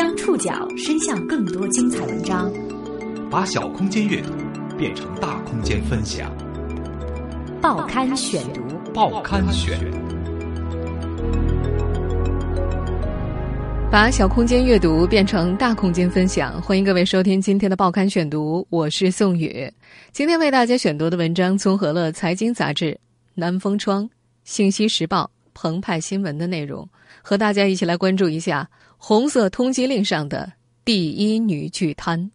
将触角伸向更多精彩文章，把小空间阅读变成大空间分享。报刊选读，报刊选，把小空间阅读变成大空间分享。欢迎各位收听今天的报刊选读，我是宋宇。今天为大家选读的文章综合了财经杂志、南风窗、信息时报、澎湃新闻的内容，和大家一起来关注一下红色通缉令上的第一女巨贪。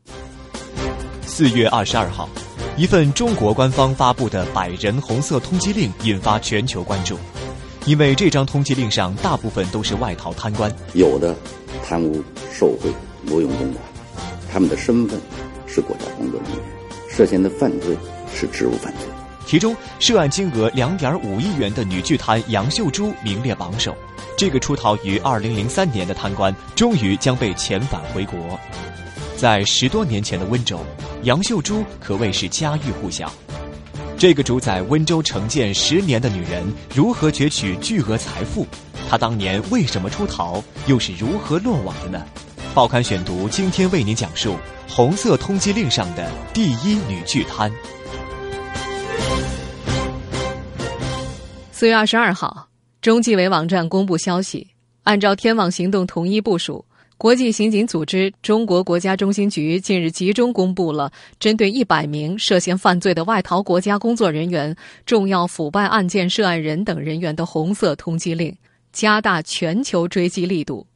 四月二十二号。一份中国官方发布的百人红色通缉令引发全球关注，因为这张通缉令上大部分都是外逃贪官，有的贪污受贿、挪用公款，他们的身份是国家工作人员，涉嫌的犯罪是职务犯罪。其中涉案金额两点五亿元的女巨贪杨秀珠名列榜首。这个出逃于二零零三年的贪官，终于将被遣返回国。在十多年前的温州，杨秀珠可谓是家喻户晓。这个主宰温州城建十年的女人，如何攫取巨额财富？她当年为什么出逃？又是如何落网的呢？报刊选读今天为您讲述红色通缉令上的第一女巨贪。四月二十二号，中纪委网站公布消息，按照天网行动统一部署。国际刑警组织中国国家中心局近日集中公布了针对一百名涉嫌犯罪的外逃国家工作人员、重要腐败案件涉案人等人员的红色通缉令，加大全球追击力度。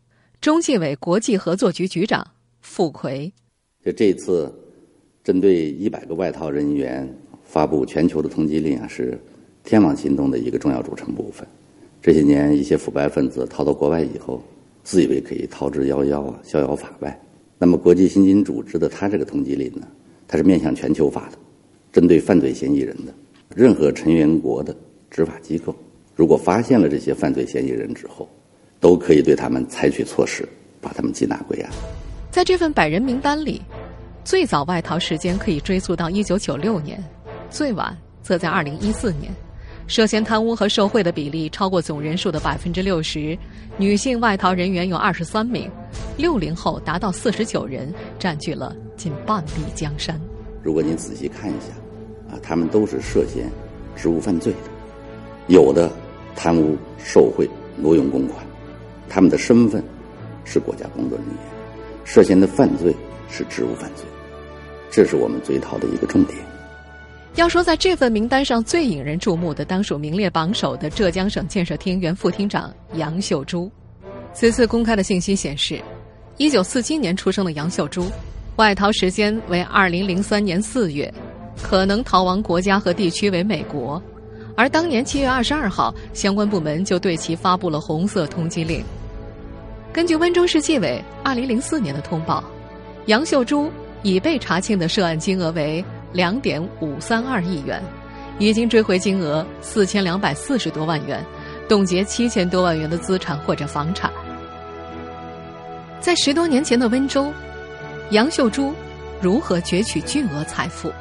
中纪委国际合作局局长傅奎，就这次针对一百个外逃人员发布全球的通缉令啊，是天网行动的一个重要组成部分。这些年，一些腐败分子逃到国外以后。自以为可以逃之夭夭啊，逍遥法外。那么，国际刑警组织的他这个通缉令呢，它是面向全球法的，针对犯罪嫌疑人的。任何成员国的执法机构，如果发现了这些犯罪嫌疑人之后，都可以对他们采取措施，把他们缉拿归案。在这份百人名单里，最早外逃时间可以追溯到一九九六年，最晚则在二零一四年。涉嫌贪污和受贿的比例超过总人数的百分之六十，女性外逃人员有二十三名，六零后达到四十九人，占据了近半壁江山。如果您仔细看一下，啊，他们都是涉嫌职务犯罪的，有的贪污受贿、挪用公款，他们的身份是国家工作人员，涉嫌的犯罪是职务犯罪，这是我们追逃的一个重点。要说在这份名单上最引人注目的，当属名列榜首的浙江省建设厅原副厅长杨秀珠。此次公开的信息显示，一九四七年出生的杨秀珠，外逃时间为二零零三年四月，可能逃亡国家和地区为美国。而当年七月二十二号，相关部门就对其发布了红色通缉令。根据温州市纪委二零零四年的通报，杨秀珠已被查清的涉案金额为。两点五三二亿元，已经追回金额四千两百四十多万元，冻结七千多万元的资产或者房产。在十多年前的温州，杨秀珠如何攫取巨额财富？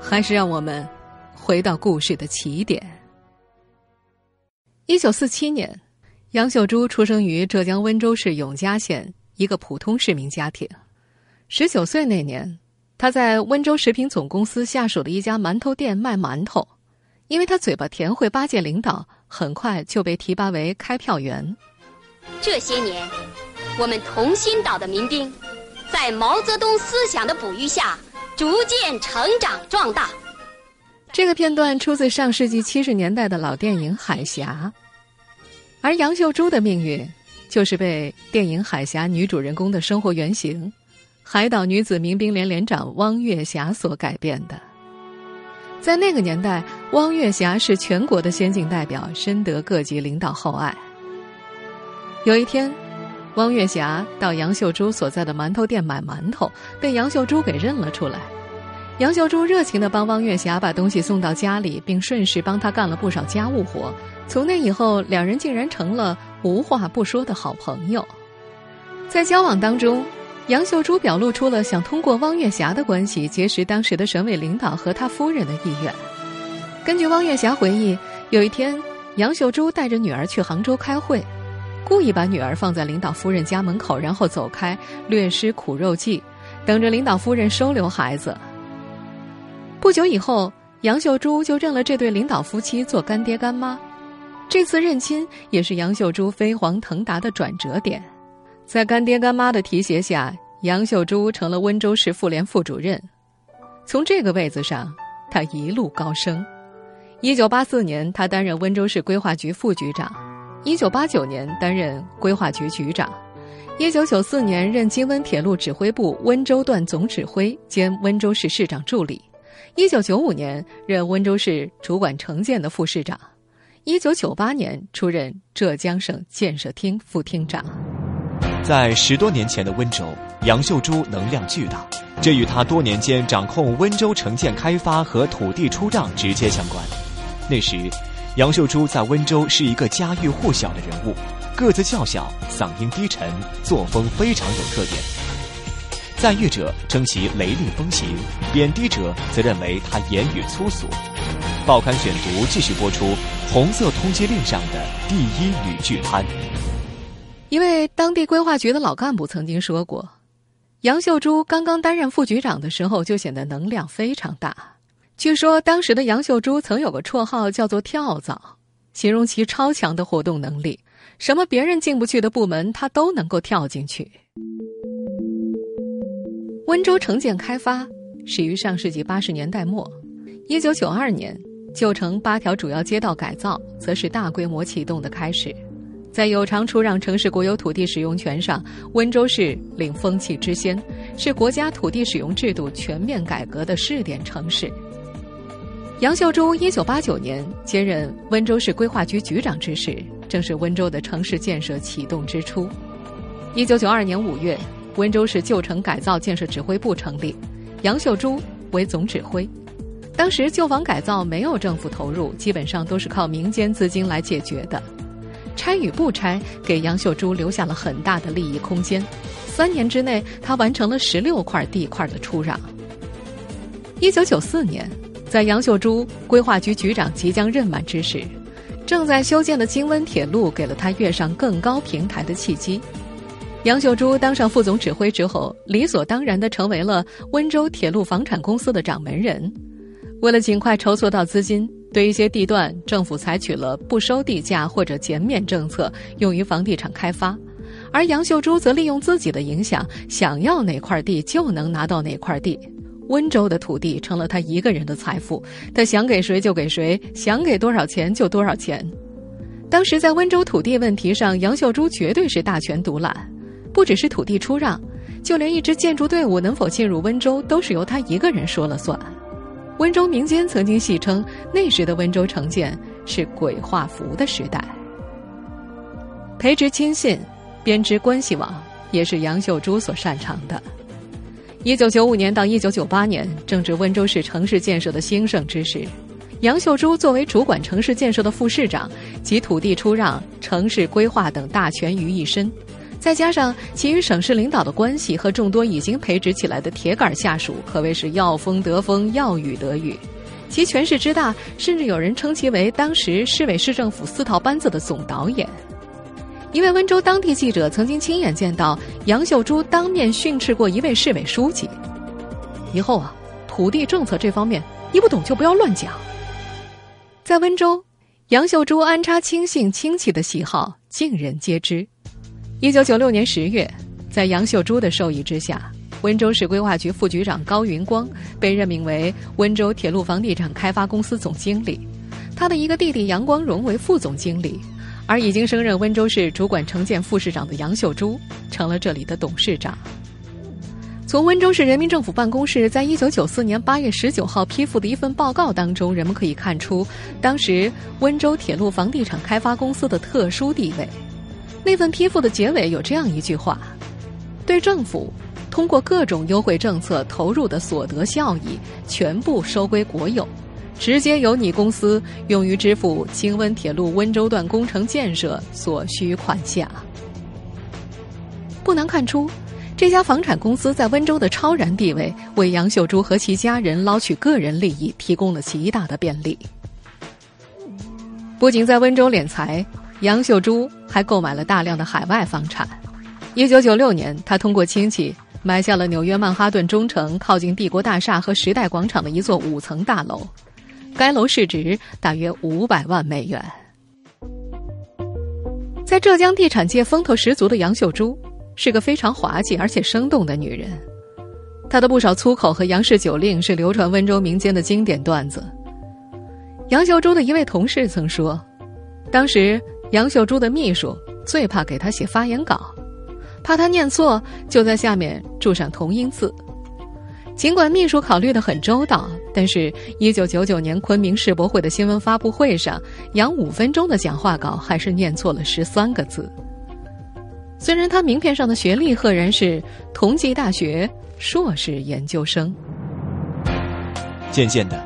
还是让我们回到故事的起点。一九四七年，杨秀珠出生于浙江温州市永嘉县一个普通市民家庭，十九岁那年。他在温州食品总公司下属的一家馒头店卖馒头，因为他嘴巴甜会巴结领导，很快就被提拔为开票员。这些年，我们同心岛的民兵，在毛泽东思想的哺育下，逐渐成长壮大。这个片段出自上世纪七十年代的老电影《海峡》，而杨秀珠的命运，就是被电影《海峡》女主人公的生活原型。海岛女子民兵连连长汪月霞所改变的，在那个年代，汪月霞是全国的先进代表，深得各级领导厚爱。有一天，汪月霞到杨秀珠所在的馒头店买馒头，被杨秀珠给认了出来。杨秀珠热情的帮汪月霞把东西送到家里，并顺势帮她干了不少家务活。从那以后，两人竟然成了无话不说的好朋友。在交往当中。杨秀珠表露出了想通过汪月霞的关系结识当时的省委领导和他夫人的意愿。根据汪月霞回忆，有一天，杨秀珠带着女儿去杭州开会，故意把女儿放在领导夫人家门口，然后走开，略施苦肉计，等着领导夫人收留孩子。不久以后，杨秀珠就认了这对领导夫妻做干爹干妈。这次认亲也是杨秀珠飞黄腾达的转折点。在干爹干妈的提携下，杨秀珠成了温州市妇联副主任。从这个位子上，她一路高升。一九八四年，她担任温州市规划局副局长；一九八九年，担任规划局局长；一九九四年，任京温铁路指挥部温州段总指挥兼温州市市长助理；一九九五年，任温州市主管城建的副市长；一九九八年，出任浙江省建设厅副厅长。在十多年前的温州，杨秀珠能量巨大，这与她多年间掌控温州城建开发和土地出让直接相关。那时，杨秀珠在温州是一个家喻户晓的人物，个子较小，嗓音低沉，作风非常有特点。赞誉者称其雷厉风行，贬低者则认为她言语粗俗。报刊选读继续播出《红色通缉令》上的第一女巨贪。一位当地规划局的老干部曾经说过，杨秀珠刚刚担任副局长的时候就显得能量非常大。据说当时的杨秀珠曾有个绰号叫做“跳蚤”，形容其超强的活动能力，什么别人进不去的部门，她都能够跳进去。温州城建开发始于上世纪八十年代末，一九九二年旧城八条主要街道改造，则是大规模启动的开始。在有偿出让城市国有土地使用权上，温州市领风气之先，是国家土地使用制度全面改革的试点城市。杨秀珠一九八九年接任温州市规划局局长之时，正是温州的城市建设启动之初。一九九二年五月，温州市旧城改造建设指挥部成立，杨秀珠为总指挥。当时旧房改造没有政府投入，基本上都是靠民间资金来解决的。拆与不拆，给杨秀珠留下了很大的利益空间。三年之内，他完成了十六块地块的出让。一九九四年，在杨秀珠规划局局长即将任满之时，正在修建的京温铁路给了他跃上更高平台的契机。杨秀珠当上副总指挥之后，理所当然的成为了温州铁路房产公司的掌门人。为了尽快筹措到资金。对一些地段，政府采取了不收地价或者减免政策，用于房地产开发；而杨秀珠则利用自己的影响，想要哪块地就能拿到哪块地。温州的土地成了他一个人的财富，他想给谁就给谁，想给多少钱就多少钱。当时在温州土地问题上，杨秀珠绝对是大权独揽，不只是土地出让，就连一支建筑队伍能否进入温州，都是由他一个人说了算。温州民间曾经戏称，那时的温州城建是鬼画符的时代。培植亲信，编织关系网，也是杨秀珠所擅长的。一九九五年到一九九八年，正值温州市城市建设的兴盛之时，杨秀珠作为主管城市建设的副市长，集土地出让、城市规划等大权于一身。再加上其与省市领导的关系和众多已经培植起来的铁杆下属，可谓是要风得风，要雨得雨。其权势之大，甚至有人称其为当时市委市政府四套班子的总导演。一位温州当地记者曾经亲眼见到杨秀珠当面训斥过一位市委书记：“以后啊，土地政策这方面你不懂就不要乱讲。”在温州，杨秀珠安插亲信亲戚的喜好尽人皆知。一九九六年十月，在杨秀珠的授意之下，温州市规划局副局长高云光被任命为温州铁路房地产开发公司总经理，他的一个弟弟杨光荣为副总经理，而已经升任温州市主管城建副市长的杨秀珠成了这里的董事长。从温州市人民政府办公室在一九九四年八月十九号批复的一份报告当中，人们可以看出当时温州铁路房地产开发公司的特殊地位。那份批复的结尾有这样一句话：“对政府通过各种优惠政策投入的所得效益全部收归国有，直接由你公司用于支付京温铁路温州段工程建设所需款项。”不难看出，这家房产公司在温州的超然地位，为杨秀珠和其家人捞取个人利益提供了极大的便利。不仅在温州敛财。杨秀珠还购买了大量的海外房产。一九九六年，他通过亲戚买下了纽约曼哈顿中城靠近帝国大厦和时代广场的一座五层大楼，该楼市值大约五百万美元。在浙江地产界风头十足的杨秀珠，是个非常滑稽而且生动的女人。她的不少粗口和杨氏酒令是流传温州民间的经典段子。杨秀珠的一位同事曾说，当时杨秀珠的秘书最怕给她写发言稿，怕她念错，就在下面注上同音字。尽管秘书考虑的很周到，但是，一九九九年昆明世博会的新闻发布会上，杨五分钟的讲话稿还是念错了十三个字。虽然他名片上的学历赫然是同济大学硕士研究生。渐渐的，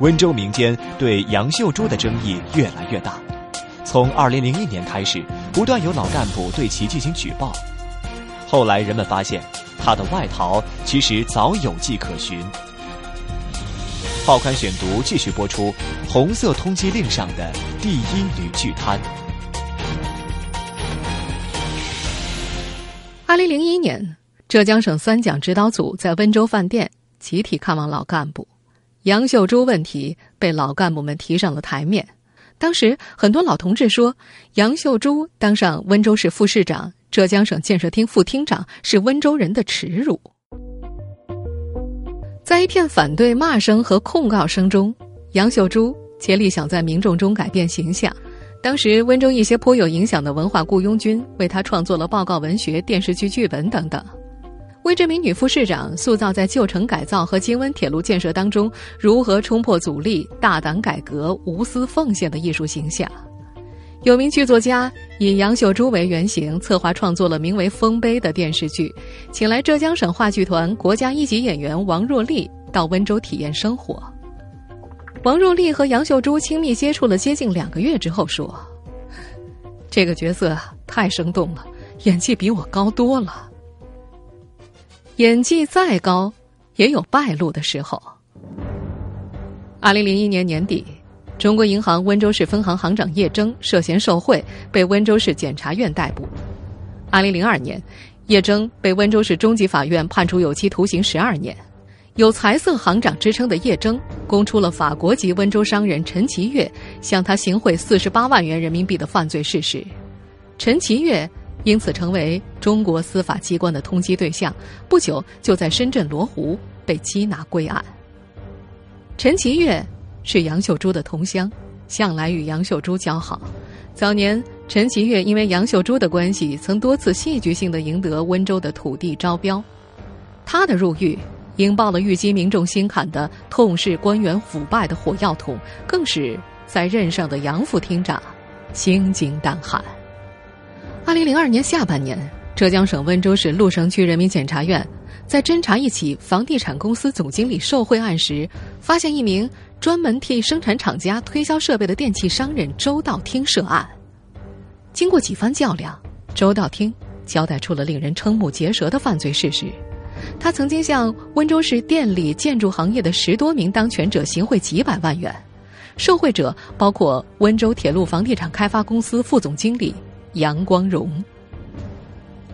温州民间对杨秀珠的争议越来越大。从二零零一年开始，不断有老干部对其进行举报。后来人们发现。他的外逃其实早有迹可循。报刊选读继续播出《红色通缉令》上的第一女巨贪。二零零一年，浙江省三讲指导组在温州饭店集体看望老干部，杨秀珠问题被老干部们提上了台面。当时很多老同志说，杨秀珠当上温州市副市长。浙江省建设厅副厅长是温州人的耻辱。在一片反对骂声和控告声中，杨秀珠竭力想在民众中改变形象。当时，温州一些颇有影响的文化雇佣军为他创作了报告文学、电视剧剧本等等，为这名女副市长塑造在旧城改造和京温铁路建设当中如何冲破阻力、大胆改革、无私奉献的艺术形象。有名剧作家以杨秀珠为原型，策划创作了名为《丰碑》的电视剧，请来浙江省话剧团国家一级演员王若丽到温州体验生活。王若丽和杨秀珠亲密接触了接近两个月之后说：“这个角色太生动了，演技比我高多了。演技再高，也有败露的时候。”二零零一年年底。中国银行温州市分行行长叶征涉嫌受贿，被温州市检察院逮捕。二零零二年，叶征被温州市中级法院判处有期徒刑十二年。有“财色行长”之称的叶征，供出了法国籍温州商人陈其月向他行贿四十八万元人民币的犯罪事实。陈其月因此成为中国司法机关的通缉对象，不久就在深圳罗湖被缉拿归案。陈其月。是杨秀珠的同乡，向来与杨秀珠交好。早年，陈其月因为杨秀珠的关系，曾多次戏剧性的赢得温州的土地招标。他的入狱，引爆了豫津民众心坎的痛斥官员腐败的火药桶，更使在任上的杨副厅长心惊胆寒。二零零二年下半年，浙江省温州市鹿城区人民检察院在侦查一起房地产公司总经理受贿案时，发现一名。专门替生产厂家推销设备的电器商人周道听涉案，经过几番较量，周道听交代出了令人瞠目结舌的犯罪事实：他曾经向温州市电力建筑行业的十多名当权者行贿几百万元，受贿者包括温州铁路房地产开发公司副总经理杨光荣。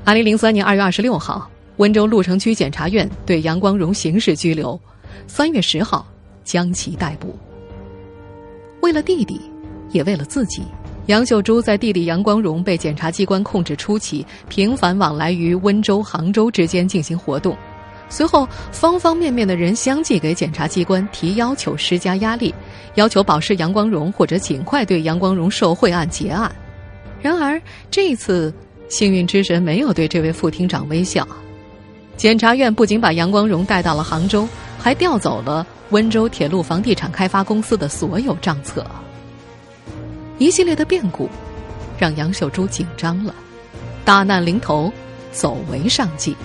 二零零三年二月二十六号，温州鹿城区检察院对杨光荣刑事拘留。三月十号。将其逮捕。为了弟弟，也为了自己，杨秀珠在弟弟杨光荣被检察机关控制初期，频繁往来于温州、杭州之间进行活动。随后，方方面面的人相继给检察机关提要求、施加压力，要求保释杨光荣或者尽快对杨光荣受贿案结案。然而，这一次幸运之神没有对这位副厅长微笑。检察院不仅把杨光荣带到了杭州，还调走了。温州铁路房地产开发公司的所有账册，一系列的变故让杨秀珠紧张了。大难临头，走为上计。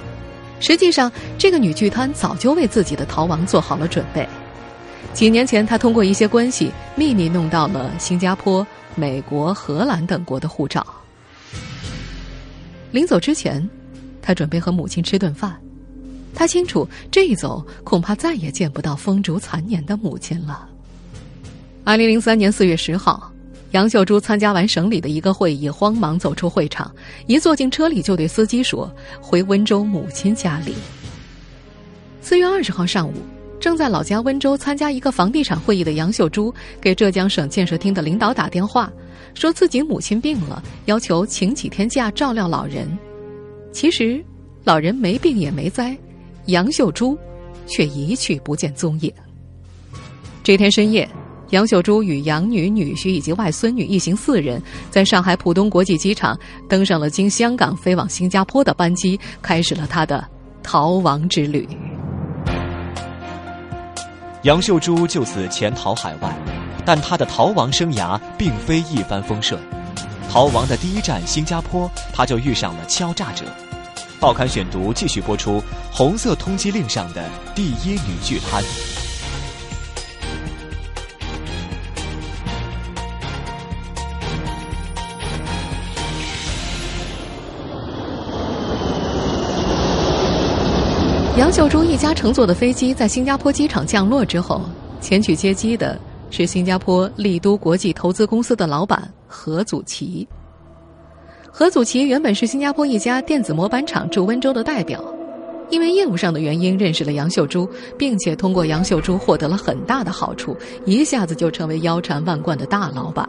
实际上，这个女巨贪早就为自己的逃亡做好了准备。几年前，她通过一些关系秘密弄到了新加坡、美国、荷兰等国的护照。临走之前，他准备和母亲吃顿饭。他清楚，这一走恐怕再也见不到风烛残年的母亲了。二零零三年四月十号，杨秀珠参加完省里的一个会议，慌忙走出会场，一坐进车里就对司机说：“回温州母亲家里。”四月二十号上午，正在老家温州参加一个房地产会议的杨秀珠，给浙江省建设厅的领导打电话，说自己母亲病了，要求请几天假照料老人。其实，老人没病也没灾，杨秀珠却一去不见踪影。这天深夜。杨秀珠与养女、女婿以及外孙女一行四人，在上海浦东国际机场登上了经香港飞往新加坡的班机，开始了他的逃亡之旅。杨秀珠就此潜逃海外，但她的逃亡生涯并非一帆风顺。逃亡的第一站新加坡，她就遇上了敲诈者。报刊选读继续播出：红色通缉令上的第一女巨贪。杨秀珠一家乘坐的飞机在新加坡机场降落之后，前去接机的是新加坡丽都国际投资公司的老板何祖奇。何祖奇原本是新加坡一家电子模板厂驻温州的代表，因为业务上的原因认识了杨秀珠，并且通过杨秀珠获得了很大的好处，一下子就成为腰缠万贯的大老板。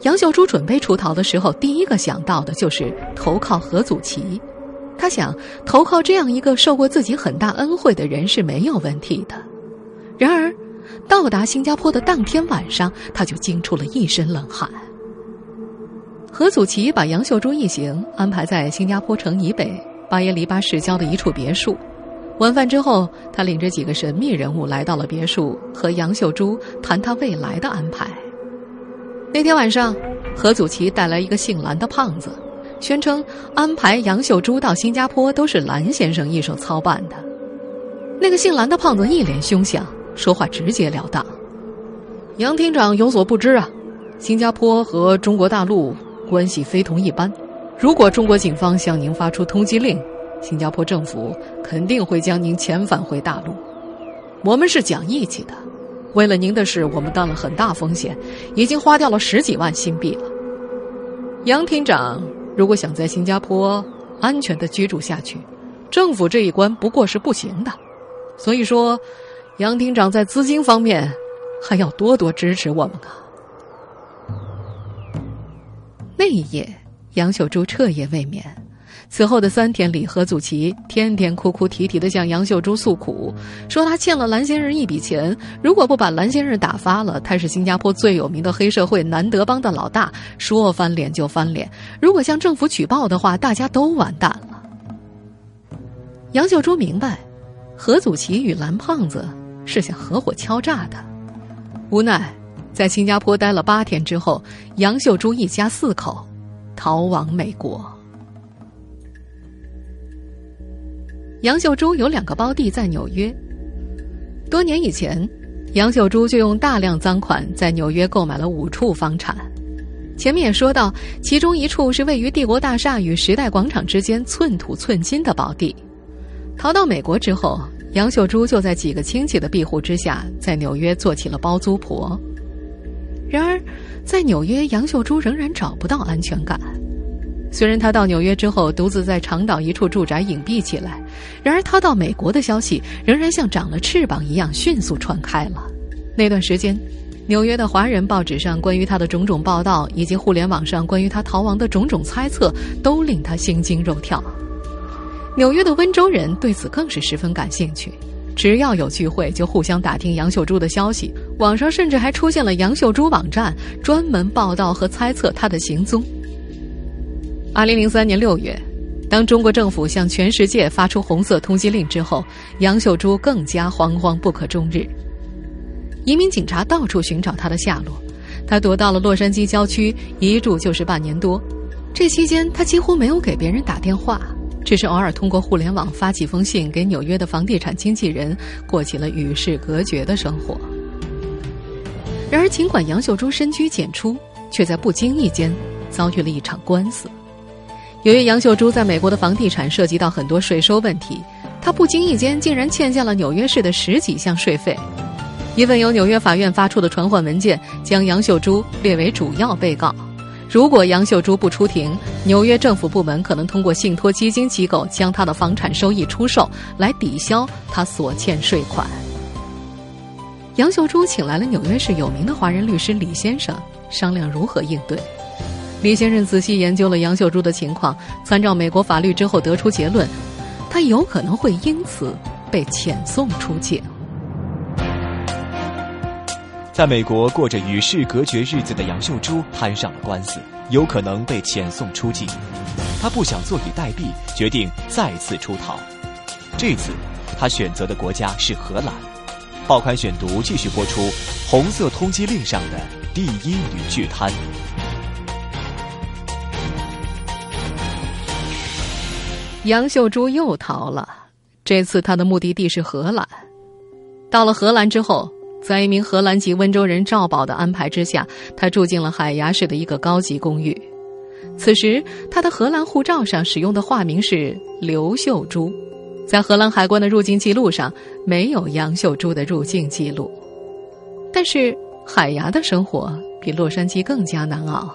杨秀珠准备出逃的时候，第一个想到的就是投靠何祖奇。他想投靠这样一个受过自己很大恩惠的人是没有问题的。然而，到达新加坡的当天晚上，他就惊出了一身冷汗。何祖奇把杨秀珠一行安排在新加坡城以北巴耶黎巴市郊的一处别墅。晚饭之后，他领着几个神秘人物来到了别墅，和杨秀珠谈他未来的安排。那天晚上，何祖奇带来一个姓蓝的胖子。宣称安排杨秀珠到新加坡都是蓝先生一手操办的。那个姓蓝的胖子一脸凶相，说话直截了当。杨厅长有所不知啊，新加坡和中国大陆关系非同一般。如果中国警方向您发出通缉令，新加坡政府肯定会将您遣返回大陆。我们是讲义气的，为了您的事，我们担了很大风险，已经花掉了十几万新币了。杨厅长。如果想在新加坡安全的居住下去，政府这一关不过是不行的。所以说，杨厅长在资金方面还要多多支持我们啊。那一夜，杨秀珠彻夜未眠。此后的三天里，何祖奇天天哭哭啼啼的向杨秀珠诉苦，说他欠了蓝先生一笔钱，如果不把蓝先生打发了，他是新加坡最有名的黑社会南德邦的老大，说翻脸就翻脸。如果向政府举报的话，大家都完蛋了。杨秀珠明白，何祖奇与蓝胖子是想合伙敲诈的，无奈在新加坡待了八天之后，杨秀珠一家四口逃往美国。杨秀珠有两个胞弟在纽约。多年以前，杨秀珠就用大量赃款在纽约购买了五处房产。前面也说到，其中一处是位于帝国大厦与时代广场之间寸土寸金的宝地。逃到美国之后，杨秀珠就在几个亲戚的庇护之下，在纽约做起了包租婆。然而，在纽约，杨秀珠仍然找不到安全感。虽然他到纽约之后独自在长岛一处住宅隐蔽起来，然而他到美国的消息仍然像长了翅膀一样迅速传开了。那段时间，纽约的华人报纸上关于他的种种报道，以及互联网上关于他逃亡的种种猜测，都令他心惊肉跳。纽约的温州人对此更是十分感兴趣，只要有聚会就互相打听杨秀珠的消息，网上甚至还出现了杨秀珠网站，专门报道和猜测他的行踪。二零零三年六月，当中国政府向全世界发出红色通缉令之后，杨秀珠更加惶惶不可终日。移民警察到处寻找她的下落，她躲到了洛杉矶郊区，一住就是半年多。这期间，她几乎没有给别人打电话，只是偶尔通过互联网发几封信给纽约的房地产经纪人，过起了与世隔绝的生活。然而，尽管杨秀珠深居简出，却在不经意间遭遇了一场官司。由于杨秀珠在美国的房地产涉及到很多税收问题，她不经意间竟然欠下了纽约市的十几项税费。一份由纽约法院发出的传唤文件将杨秀珠列为主要被告。如果杨秀珠不出庭，纽约政府部门可能通过信托基金机构将她的房产收益出售，来抵消她所欠税款。杨秀珠请来了纽约市有名的华人律师李先生，商量如何应对。李先生仔细研究了杨秀珠的情况，参照美国法律之后得出结论：她有可能会因此被遣送出境。在美国过着与世隔绝日子的杨秀珠摊上了官司，有可能被遣送出境。他不想坐以待毙，决定再次出逃。这次，他选择的国家是荷兰。报刊选读继续播出《红色通缉令》上的第一女巨贪。杨秀珠又逃了，这次她的目的地是荷兰。到了荷兰之后。在一名荷兰籍温州人赵宝的安排之下，他住进了海牙市的一个高级公寓。此时，他的荷兰护照上使用的化名是刘秀珠，在荷兰海关的入境记录上没有杨秀珠的入境记录。但是，海牙的生活比洛杉矶更加难熬。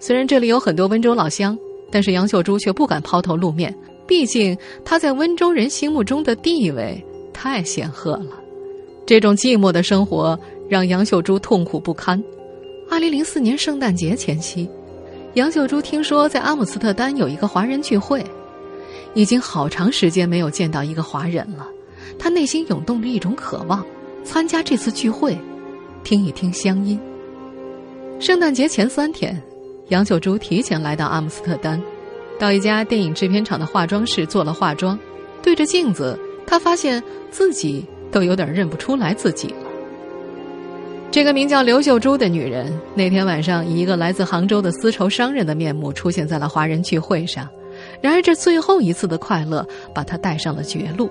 虽然这里有很多温州老乡，但是杨秀珠却不敢抛头露面，毕竟他在温州人心目中的地位太显赫了。这种寂寞的生活让杨秀珠痛苦不堪。二零零四年圣诞节前夕，杨秀珠听说在阿姆斯特丹有一个华人聚会，已经好长时间没有见到一个华人了。她内心涌动着一种渴望，参加这次聚会，听一听乡音。圣诞节前三天，杨秀珠提前来到阿姆斯特丹，到一家电影制片厂的化妆室做了化妆。对着镜子，他发现自己。都有点认不出来自己了。这个名叫刘秀珠的女人，那天晚上以一个来自杭州的丝绸商人的面目出现在了华人聚会上。然而，这最后一次的快乐把她带上了绝路。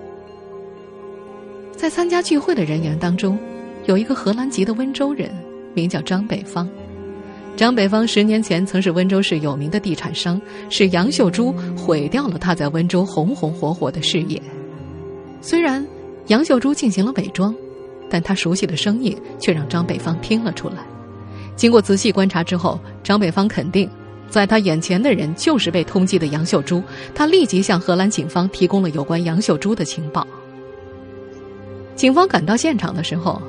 在参加聚会的人员当中，有一个荷兰籍的温州人，名叫张北方。张北方十年前曾是温州市有名的地产商，是杨秀珠毁掉了他在温州红红火火的事业。虽然。杨秀珠进行了伪装，但她熟悉的声音却让张北方听了出来。经过仔细观察之后，张北方肯定，在他眼前的人就是被通缉的杨秀珠。他立即向荷兰警方提供了有关杨秀珠的情报。警方赶到现场的时候，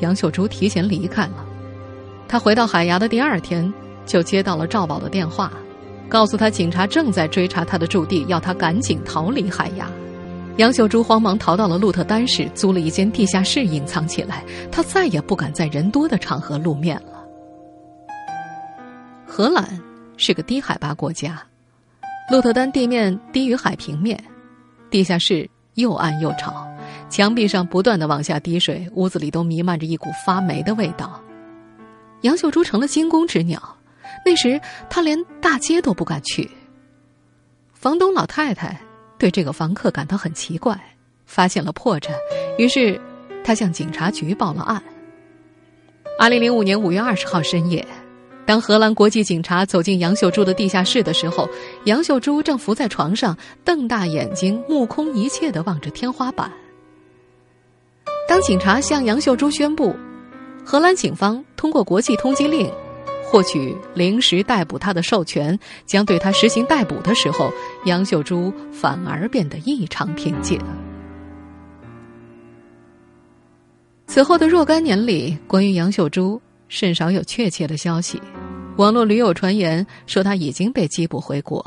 杨秀珠提前离开了。他回到海牙的第二天，就接到了赵宝的电话，告诉他警察正在追查他的驻地，要他赶紧逃离海牙。杨秀珠慌忙逃到了鹿特丹市，租了一间地下室隐藏起来。她再也不敢在人多的场合露面了。荷兰是个低海拔国家，鹿特丹地面低于海平面，地下室又暗又吵，墙壁上不断的往下滴水，屋子里都弥漫着一股发霉的味道。杨秀珠成了惊弓之鸟，那时她连大街都不敢去。房东老太太。对这个房客感到很奇怪，发现了破绽，于是她向警察局报了案。二零零五年五月二十号深夜，当荷兰国际警察走进杨秀珠的地下室的时候，杨秀珠正伏在床上，瞪大眼睛，目空一切的望着天花板。当警察向杨秀珠宣布，荷兰警方通过国际通缉令。获取临时逮捕他的授权，将对他实行逮捕的时候，杨秀珠反而变得异常平静。此后的若干年里，关于杨秀珠甚少有确切的消息。网络驴友传言说他已经被缉捕回国，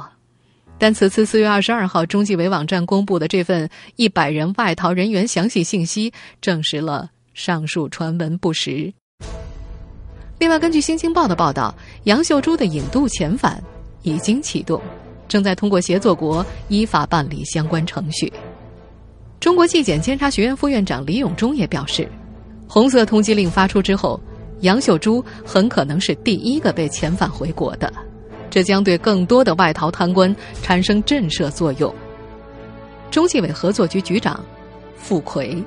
但此次四月二十二号中纪委网站公布的这份一百人外逃人员详细信息，证实了上述传闻不实。另外，根据《新京报》的报道，杨秀珠的引渡遣返已经启动，正在通过协作国依法办理相关程序。中国纪检监察学院副院长李永忠也表示，红色通缉令发出之后，杨秀珠很可能是第一个被遣返回国的，这将对更多的外逃贪官产生震慑作用。中纪委合作局局长傅奎，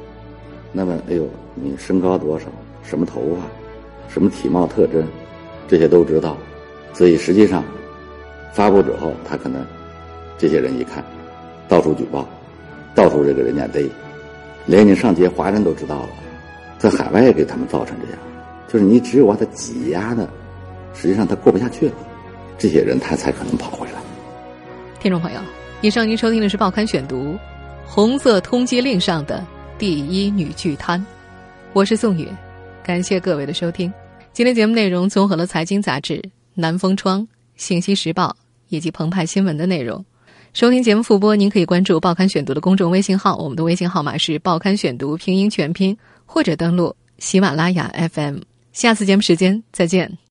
那么，哎呦，你身高多少？什么头发？什么体貌特征，这些都知道，所以实际上发布之后，他可能这些人一看，到处举报，到处这个人家逮，连你上街华人都知道了，在海外给他们造成这样，就是你只有把他挤压的，实际上他过不下去了，这些人他才可能跑回来。听众朋友，以上您收听的是《报刊选读》，红色通缉令上的第一女巨贪，我是宋宇，感谢各位的收听。今天节目内容综合了《财经杂志》、《南风窗》、《信息时报》以及《澎湃新闻》的内容。收听节目复播，您可以关注《报刊选读》的公众微信号，我们的微信号码是“报刊选读”拼音全拼，或者登录喜马拉雅 FM。下次节目时间再见。